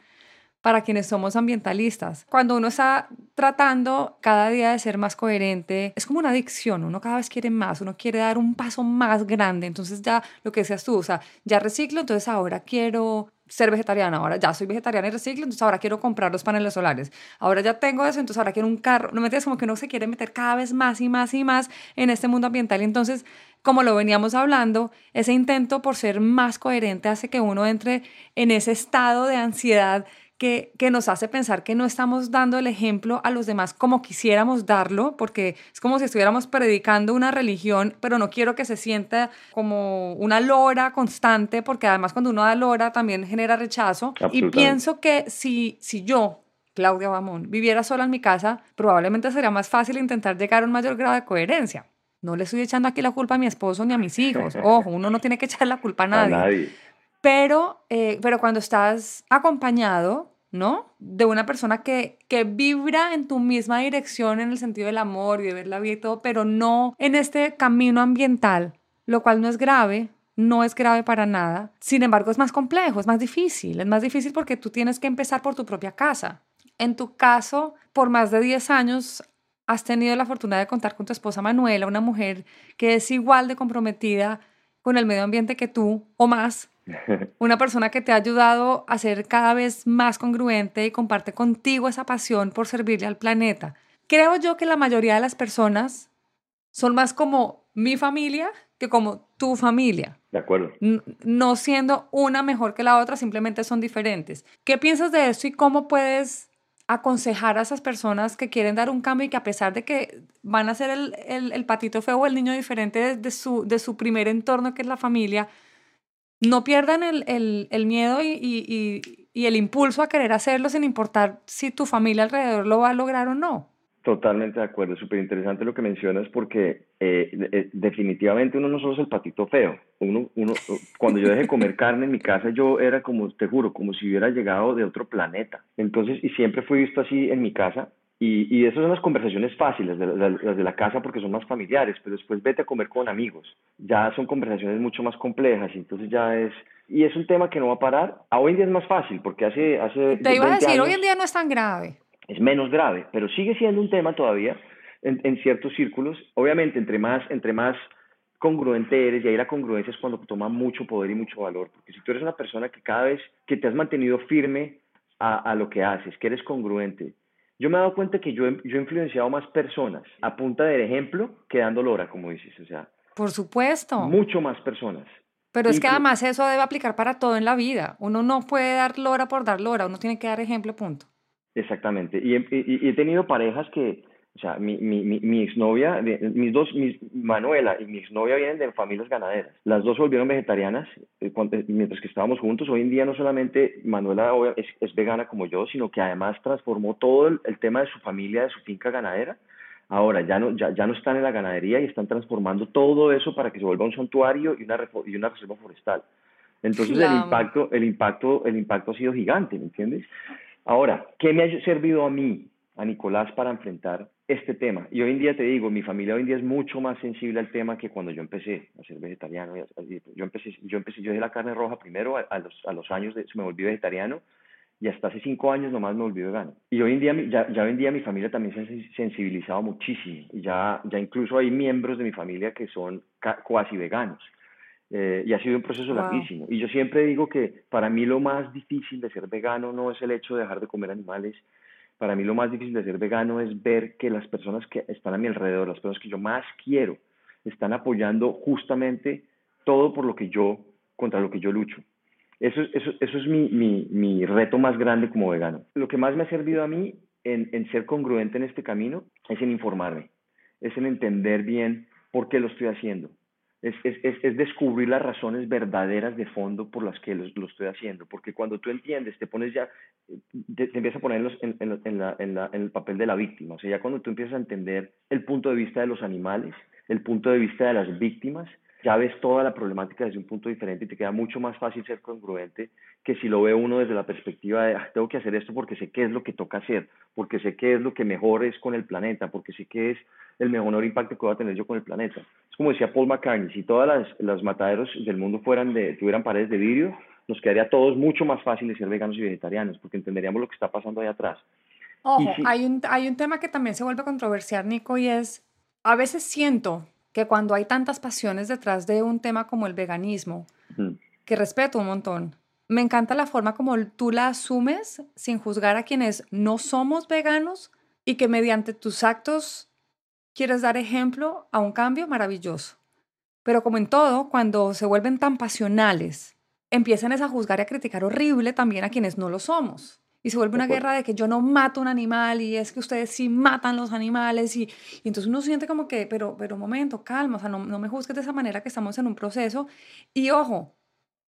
para quienes somos ambientalistas. Cuando uno está tratando cada día de ser más coherente, es como una adicción, uno cada vez quiere más, uno quiere dar un paso más grande, entonces ya lo que decías tú, o sea, ya reciclo, entonces ahora quiero ser vegetariana, ahora ya soy vegetariana y reciclo, entonces ahora quiero comprar los paneles solares, ahora ya tengo eso, entonces ahora quiero un carro, no me entiendes, como que uno se quiere meter cada vez más y más y más en este mundo ambiental. Entonces como lo veníamos hablando, ese intento por ser más coherente hace que uno entre en ese estado de ansiedad que, nos hace pensar que no estamos dando el ejemplo a los demás como quisiéramos darlo, porque es como si estuviéramos predicando una religión, pero no quiero que se sienta como una lora constante, porque además cuando uno da lora también genera rechazo. Y pienso que si, si yo, Claudia Bamón, viviera sola en mi casa, probablemente sería más fácil intentar llegar a un mayor grado de coherencia. No le estoy echando aquí la culpa a mi esposo ni a mis hijos. Ojo, uno no tiene que echar la culpa a nadie. A nadie. Pero, eh, pero cuando estás acompañado, ¿no? De una persona que, que vibra en tu misma dirección en el sentido del amor y de ver la vida y todo, pero no en este camino ambiental, lo cual no es grave, no es grave para nada. Sin embargo, es más complejo, es más difícil. Es más difícil porque tú tienes que empezar por tu propia casa. En tu caso, por más de 10 años has tenido la fortuna de contar con tu esposa Manuela, una mujer que es igual de comprometida con el medio ambiente que tú o más, una persona que te ha ayudado a ser cada vez más congruente y comparte contigo esa pasión por servirle al planeta. Creo yo que la mayoría de las personas son más como mi familia que como tu familia. De acuerdo. No siendo una mejor que la otra, simplemente son diferentes. ¿Qué piensas de esto y cómo puedes aconsejar a esas personas que quieren dar un cambio y que a pesar de que van a ser el, el, patito feo o el niño diferente de su, de su primer entorno, que es la familia, no pierdan el, el miedo y, y, y, el impulso a querer hacerlo sin importar si tu familia alrededor lo va a lograr o no. Totalmente de acuerdo, súper interesante lo que mencionas porque eh, eh, definitivamente uno no solo es el patito feo. Uno, uno, cuando yo dejé comer carne en mi casa, yo era como, te juro, como si hubiera llegado de otro planeta. Entonces, y siempre fui visto así en mi casa. Y, y esas son las conversaciones fáciles, las de la casa, porque son más familiares, pero después vete a comer con amigos. Ya son conversaciones mucho más complejas, y entonces ya es... Y es un tema que no va a parar. A hoy en día es más fácil, porque hace... hace Te iba a decir, hoy en día no es tan grave es menos grave, pero sigue siendo un tema todavía en, ciertos círculos. Obviamente, entre más, entre más congruente eres, y ahí la congruencia es cuando toma mucho poder y mucho valor, porque si tú eres una persona que cada vez que te has mantenido firme a, lo que haces, que eres congruente, yo me he dado cuenta que yo, yo he influenciado más personas a punta del ejemplo que dando lora, como dices, o sea. Por supuesto. Mucho más personas. Pero es que además eso debe aplicar para todo en la vida. Uno no puede dar lora por dar lora, uno tiene que dar ejemplo, punto. Exactamente. Y, he tenido parejas que, o sea, mi, mi, mi, exnovia, mis dos, mis, Manuela y mi exnovia vienen de familias ganaderas. Las dos se volvieron vegetarianas eh, eh, mientras que estábamos juntos. Hoy en día no solamente Manuela es, es vegana como yo, sino que además transformó todo el, tema de su familia, de su finca ganadera. Ahora ya no, ya, ya no están en la ganadería y están transformando todo eso para que se vuelva un santuario y una, y una reserva forestal. Entonces el impacto, el impacto, el impacto ha sido gigante, ¿me entiendes? Ahora, ¿qué me ha servido a mí, a Nicolás, para enfrentar este tema? Y hoy en día te digo, mi familia hoy en día es mucho más sensible al tema que cuando yo empecé a ser vegetariano. Yo empecé, yo empecé, yo dejé la carne roja primero, a, los, a los años de, me volví vegetariano y hasta hace cinco años nomás me volví vegano. Y hoy en día, ya, ya hoy en día mi familia también se ha sensibilizado muchísimo. Y ya, ya incluso hay miembros de mi familia que son cuasi veganos. Eh, y ha sido un proceso larguísimo. Y yo siempre digo que para mí lo más difícil de ser vegano no es el hecho de dejar de comer animales. Para mí lo más difícil de ser vegano es ver que las personas que están a mi alrededor, las personas que yo más quiero, están apoyando justamente todo por lo que yo, contra lo que yo lucho. Eso, es mi, reto más grande como vegano. Lo que más me ha servido a mí en ser congruente en este camino es en informarme, es en entender bien por qué lo estoy haciendo, es, es, es, descubrir las razones verdaderas de fondo por las que lo, estoy haciendo. Porque cuando tú entiendes, te pones ya, te, empiezas a poner en, en, en, la, en, el papel de la víctima. O sea, ya cuando tú empiezas a entender el punto de vista de los animales, el punto de vista de las víctimas, ya ves toda la problemática desde un punto diferente y te queda mucho más fácil ser congruente que si lo ve uno desde la perspectiva de ah, tengo que hacer esto porque sé qué es lo que toca hacer, porque sé qué es lo que mejor es con el planeta, porque sé qué es el mejor impacto que voy a tener yo con el planeta. Es como decía Paul McCartney, si todas las, los mataderos del mundo fueran de, tuvieran paredes de vidrio, nos quedaría a todos mucho más fácil de ser veganos y vegetarianos, porque entenderíamos lo que está pasando ahí atrás. Ojo, hay, un, hay un tema que también se vuelve controversial, Nico, y es, a veces siento que cuando hay tantas pasiones detrás de un tema como el veganismo, que respeto un montón, me encanta la forma como tú la asumes sin juzgar a quienes no somos veganos y que mediante tus actos quieres dar ejemplo a un cambio maravilloso. Pero como en todo, cuando se vuelven tan pasionales, empiezan a juzgar y a criticar horrible también a quienes no lo somos. Y se vuelve una guerra de que yo no mato un animal y es que ustedes sí matan los animales y, entonces uno siente como que, pero, pero momento, calma, o sea, no, no me juzgues de esa manera que estamos en un proceso. Y ojo,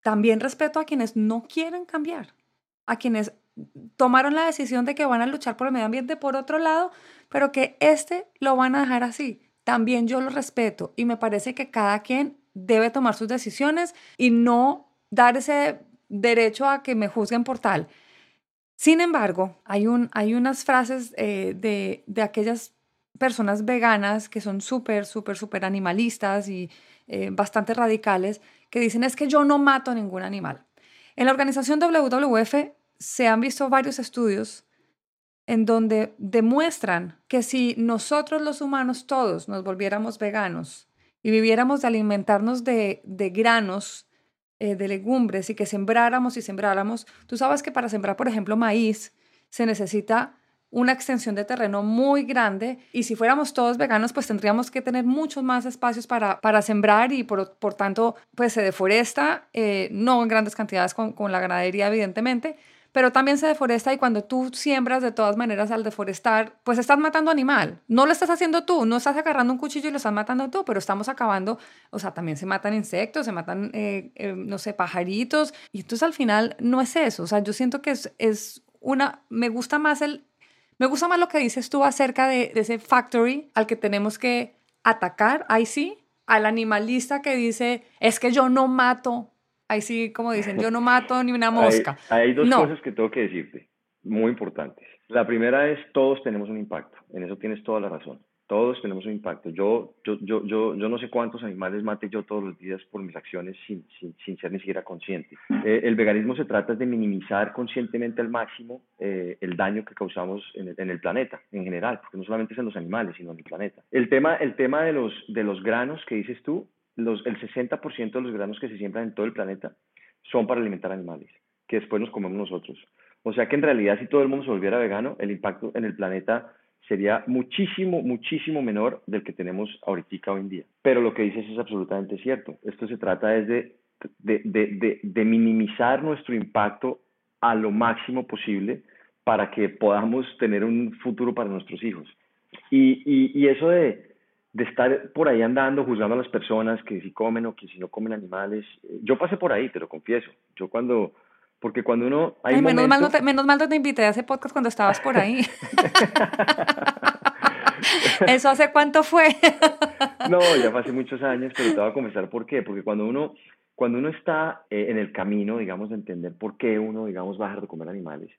también respeto a quienes no quieren cambiar, a quienes tomaron la decisión de que van a luchar por el medio ambiente por otro lado, pero que este lo van a dejar así. También yo lo respeto y me parece que cada quien debe tomar sus decisiones y no dar ese derecho a que me juzguen por tal. Sin embargo, hay, un, hay unas frases eh, de, de, aquellas personas veganas que son súper, súper, súper animalistas y eh, bastante radicales, que dicen es que yo no mato ningún animal. En la organización WWF se han visto varios estudios en donde demuestran que si nosotros los humanos todos nos volviéramos veganos y viviéramos de alimentarnos de, de granos eh, de legumbres y que sembráramos y sembráramos, tú sabes que para sembrar, por ejemplo, maíz, se necesita una extensión de terreno muy grande y si fuéramos todos veganos, pues tendríamos que tener muchos más espacios para, para sembrar y por, por tanto, pues se deforesta, eh, no en grandes cantidades con, con la ganadería, evidentemente, pero también se deforesta y cuando tú siembras de todas maneras al deforestar, pues estás matando animal. No lo estás haciendo tú, no estás agarrando un cuchillo y lo estás matando tú, pero estamos acabando, o sea, también se matan insectos, se matan, eh, eh, no sé, pajaritos, y entonces al final no es eso, o sea, yo siento que es, una, me gusta más el, me gusta más lo que dices tú acerca de, de ese factory al que tenemos que atacar, ahí sí, al animalista que dice, es que yo no mato Ahí sí, como dicen, yo no mato ni una mosca. Hay, dos cosas que tengo que decirte, muy importantes. La primera es, todos tenemos un impacto. En eso tienes toda la razón. Todos tenemos un impacto. Yo, yo, yo, yo, yo no sé cuántos animales mate yo todos los días por mis acciones sin, sin, sin ser ni siquiera consciente. Eh, el veganismo se trata de minimizar conscientemente al máximo eh, el daño que causamos en el, en el, planeta en general, porque no solamente es en los animales, sino en el planeta. El tema, el tema de, los, de los granos que dices tú, los, el 60% de los granos que se siembran en todo el planeta son para alimentar animales, que después nos comemos nosotros. O sea que en realidad si todo el mundo se volviera vegano, el impacto en el planeta sería muchísimo, muchísimo menor del que tenemos ahorita hoy en día. Pero lo que dices es absolutamente cierto. Esto se trata de, de, de, de minimizar nuestro impacto a lo máximo posible para que podamos tener un futuro para nuestros hijos. Y, y, y eso de, de estar por ahí andando juzgando a las personas que si comen o que si no comen animales. Eh, yo pasé por ahí, te lo confieso. Yo cuando, porque cuando uno... Hay menos, mal no te, menos mal te invité a ese podcast cuando estabas por ahí. ¿Eso hace cuánto fue? no, ya fue hace muchos años, pero te voy a confesar por qué. Porque cuando uno, cuando uno está eh, en el camino, digamos, de entender por qué uno, digamos, va a dejar de comer animales,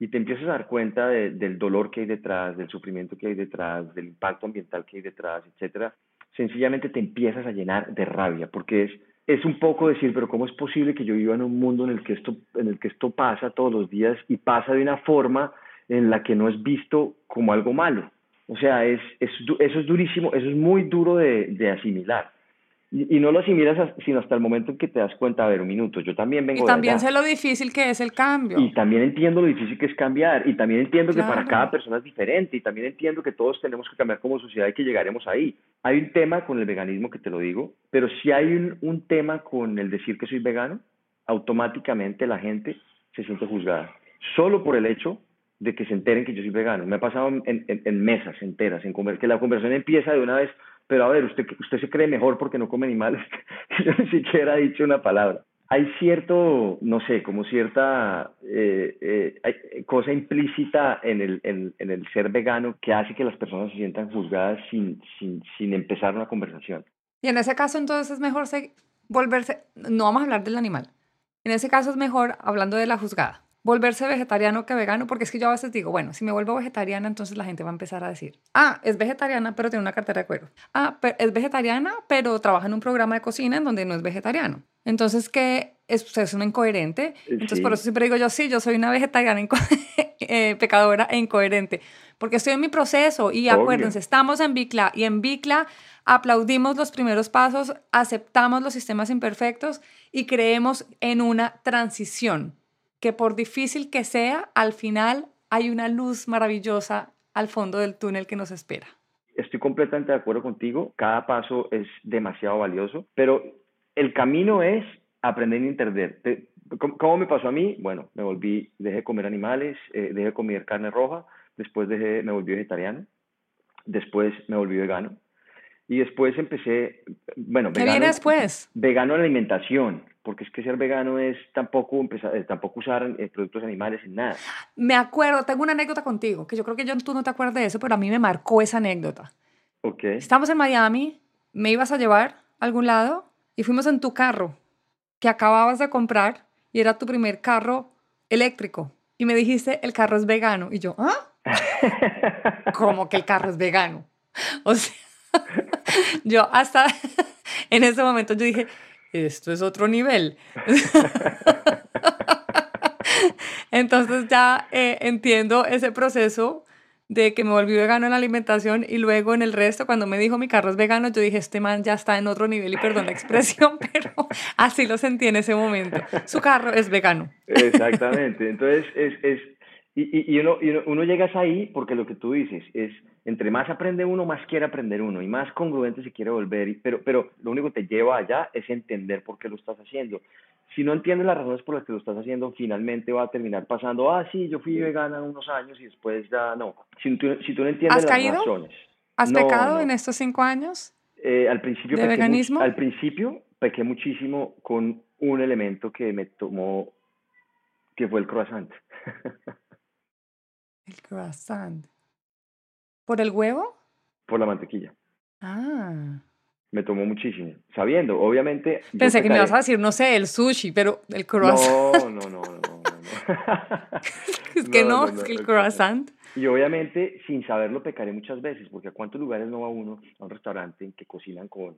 y te empiezas a dar cuenta del dolor que hay detrás, del sufrimiento que hay detrás, del impacto ambiental que hay detrás, etcétera, sencillamente te empiezas a llenar de rabia, porque es, es un poco decir, pero ¿cómo es posible que yo viva en un mundo en el que esto, en el que esto pasa todos los días y pasa de una forma en la que no es visto como algo malo? O sea, es, es eso es durísimo, eso es muy duro de, de asimilar. Y, no lo asimilas sino hasta el momento en que te das cuenta, a ver, un minuto, yo también vengo Y también sé lo difícil que es el cambio. Y también entiendo lo difícil que es cambiar, y también entiendo que para cada persona es diferente, y también entiendo que todos tenemos que cambiar como sociedad y que llegaremos ahí. Hay un tema con el veganismo que te lo digo, pero si hay un, un tema con el decir que soy vegano, automáticamente la gente se siente juzgada, solo por el hecho de que se enteren que yo soy vegano. Me ha pasado en, en, en mesas enteras, en comer, que la conversación empieza de una vez, pero a ver, usted, usted se cree mejor porque no come animales. Yo ni siquiera he dicho una palabra. Hay cierto, no sé, como cierta eh, eh, cosa implícita en el, en, en, el ser vegano que hace que las personas se sientan juzgadas sin, sin, sin empezar una conversación. Y en ese caso entonces es mejor volverse, no vamos a hablar del animal, en ese caso es mejor, hablando de la juzgada, volverse vegetariano que vegano, porque es que yo a veces digo, bueno, si me vuelvo vegetariana, entonces la gente va a empezar a decir, ah, es vegetariana, pero tiene una cartera de cuero. Ah, es vegetariana, pero trabaja en un programa de cocina en donde no es vegetariano. Entonces, ¿qué? Es, es una incoherente. Entonces, por eso siempre digo yo, sí, yo soy una vegetariana eh, pecadora e incoherente, porque estoy en mi proceso y acuérdense, estamos en Bicla y en Bicla aplaudimos los primeros pasos, aceptamos los sistemas imperfectos y creemos en una transición que por difícil que sea, al final hay una luz maravillosa al fondo del túnel que nos espera. Estoy completamente de acuerdo contigo, cada paso es demasiado valioso, pero el camino es aprender a entender. ¿Cómo me pasó a mí? Bueno, me volví, dejé de comer animales, eh, dejé de comer carne roja, después dejé, me volví vegetariano, después me volví vegano, y después empecé, bueno, ¿Qué viene después? Vegano en alimentación, porque es que ser vegano es tampoco, empezar, eh, tampoco usar eh, productos animales en nada. Me acuerdo, tengo una anécdota contigo, que yo creo que yo, tú no te acuerdas de eso, pero a mí me marcó esa anécdota. Ok. Estamos en Miami, me ibas a llevar a algún lado y fuimos en tu carro que acababas de comprar y era tu primer carro eléctrico. Y me dijiste, el carro es vegano. Y yo, ¿ah? ¿Cómo que el carro es vegano? O sea, yo hasta en ese momento yo dije, esto es otro nivel. Entonces ya eh, entiendo ese proceso de que me volví vegano en la alimentación y luego en el resto, cuando me dijo mi carro es vegano, yo dije, este man ya está en otro nivel y perdón la expresión, pero así lo sentí en ese momento. Su carro es vegano. Exactamente. Entonces, es, es y, y, uno, y uno, llegas ahí porque lo que tú dices es, entre más aprende uno, más quiere aprender uno y más congruente se quiere volver, pero, pero lo único que te lleva allá es entender por qué lo estás haciendo. Si no entiendes las razones por las que lo estás haciendo, finalmente va a terminar pasando, ah, sí, yo fui vegana unos años y después ya no. Si tú, si tú no entiendes las razones. ¿Has pecado en estos cinco años? Eh, al principio ¿De veganismo? al principio pequé muchísimo con un elemento que me tomó, que fue el croissant. El croissant. ¿Por el huevo? Por la mantequilla. Ah. Me tomó muchísimo. Sabiendo, obviamente. Pensé que me ibas a decir, no sé, el sushi, pero el croissant. No, no, no, no. no, es que no, es que el croissant. Y obviamente, sin saberlo, pecaré muchas veces, porque a cuántos lugares no va uno a un restaurante en que cocinan con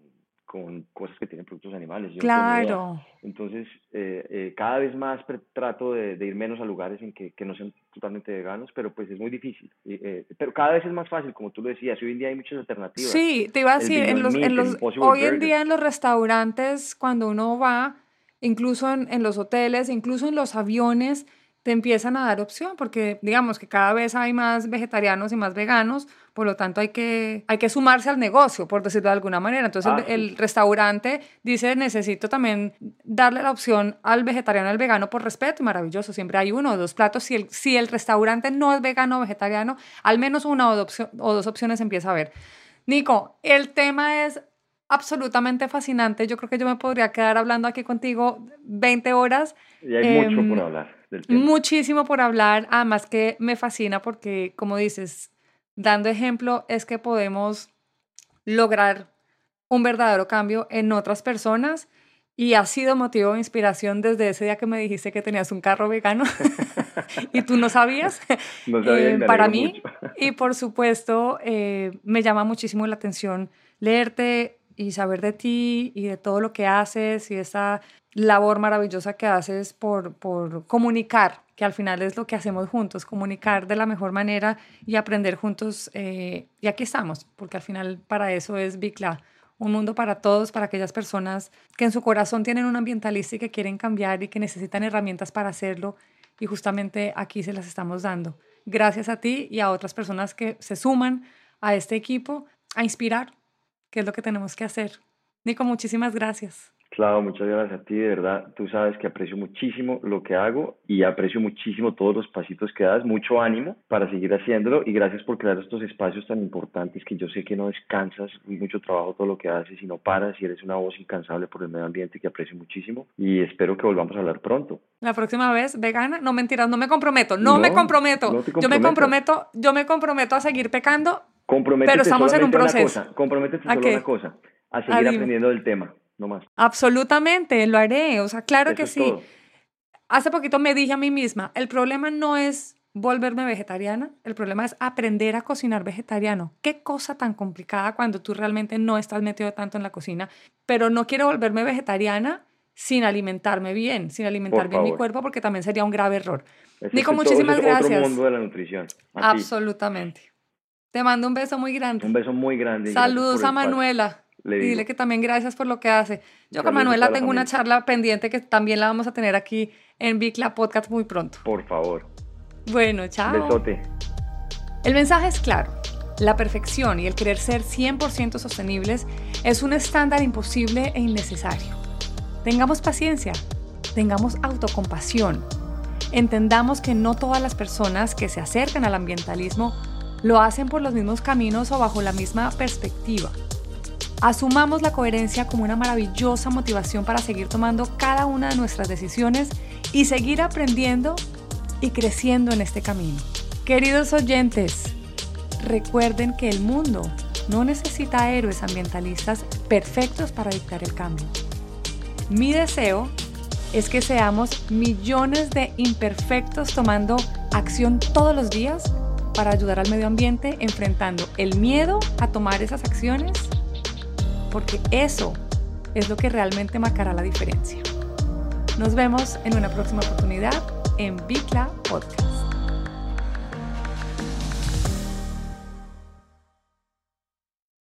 con cosas que tienen productos animales. claro. Entonces, eh, eh, cada vez más trato de, ir menos a lugares en que, que, no sean totalmente veganos, pero pues es muy difícil. Eh, pero cada vez es más fácil, como tú lo decías. Hoy en día hay muchas alternativas. Sí, te iba a decir, en los, en los, hoy en día en los restaurantes, cuando uno va, incluso en, en los hoteles, incluso en los aviones, te empiezan a dar opción, porque digamos que cada vez hay más vegetarianos y más veganos, por lo tanto hay que, hay que sumarse al negocio, por decirlo de alguna manera. Entonces el, ah, restaurante dice, necesito también darle la opción al vegetariano y al vegano por respeto, y maravilloso, siempre hay uno o dos platos. Si el, si el restaurante no es vegano o vegetariano, al menos una o dos, o dos opciones empieza a ver. Nico, el tema es absolutamente fascinante. Yo creo que yo me podría quedar hablando aquí contigo 20 horas. Y hay mucho por Muchísimo por hablar, además que me fascina porque, como dices, dando ejemplo, es que podemos lograr un verdadero cambio en otras personas y ha sido motivo de inspiración desde ese día que me dijiste que tenías un carro vegano y tú no sabías. Eh, para mí. Y por supuesto, eh, me llama muchísimo la atención leerte y saber de ti y de todo lo que haces y esa labor maravillosa que haces por, por comunicar, que al final es lo que hacemos juntos, comunicar de la mejor manera y aprender juntos. Eh, y aquí estamos, porque al final para eso es Bicla, un mundo para todos, para aquellas personas que en su corazón tienen un ambientalista y que quieren cambiar y que necesitan herramientas para hacerlo. Y justamente aquí se las estamos dando. Gracias a ti y a otras personas que se suman a este equipo a inspirar, que es lo que tenemos que hacer. Nico, muchísimas gracias. Claro, muchas gracias a ti, de verdad. Tú sabes que aprecio muchísimo lo que hago y aprecio muchísimo todos los pasitos que das. Mucho ánimo para seguir haciéndolo y gracias por crear estos espacios tan importantes que yo sé que no descansas, mucho trabajo todo lo que haces y no paras y eres una voz incansable por el medio ambiente que aprecio muchísimo y espero que volvamos a hablar pronto. La próxima vez, vegana, no mentiras, no me comprometo, no, me comprometo. yo me comprometo, yo me comprometo a seguir pecando, pero estamos en un proceso. Comprométete solo una cosa a seguir aprendiendo del tema, no más. Absolutamente, lo haré. O sea, claro que sí. Hace poquito me dije a mí misma, el problema no es volverme vegetariana, el problema es aprender a cocinar vegetariano. Qué cosa tan complicada cuando tú realmente no estás metido tanto en la cocina, pero no quiero volverme vegetariana sin alimentarme bien, sin alimentar bien mi cuerpo, porque también sería un grave error. Nico, muchísimas gracias. Otro mundo de la nutrición. Absolutamente. Te mando un beso muy grande. Un beso muy grande. Saludos a Manuela. Y dile que también gracias por lo que hace. Yo con Manuela tengo una charla pendiente que también la vamos a tener aquí en Bicla Podcast muy pronto. Por favor. Bueno, chao. Besote. El mensaje es claro. La perfección y el querer ser 100% sostenibles es un estándar imposible e innecesario. Tengamos paciencia, tengamos autocompasión, entendamos que no todas las personas que se acercan al ambientalismo lo hacen por los mismos caminos o bajo la misma perspectiva. Asumamos la coherencia como una maravillosa motivación para seguir tomando cada una de nuestras decisiones y seguir aprendiendo y creciendo en este camino. Queridos oyentes, recuerden que el mundo no necesita héroes ambientalistas perfectos para dictar el cambio. Mi deseo es que seamos millones de imperfectos tomando acción todos los días para ayudar al medio ambiente, enfrentando el miedo a tomar esas acciones, porque eso es lo que realmente marcará la diferencia. Nos vemos en una próxima oportunidad en Bicla Podcast.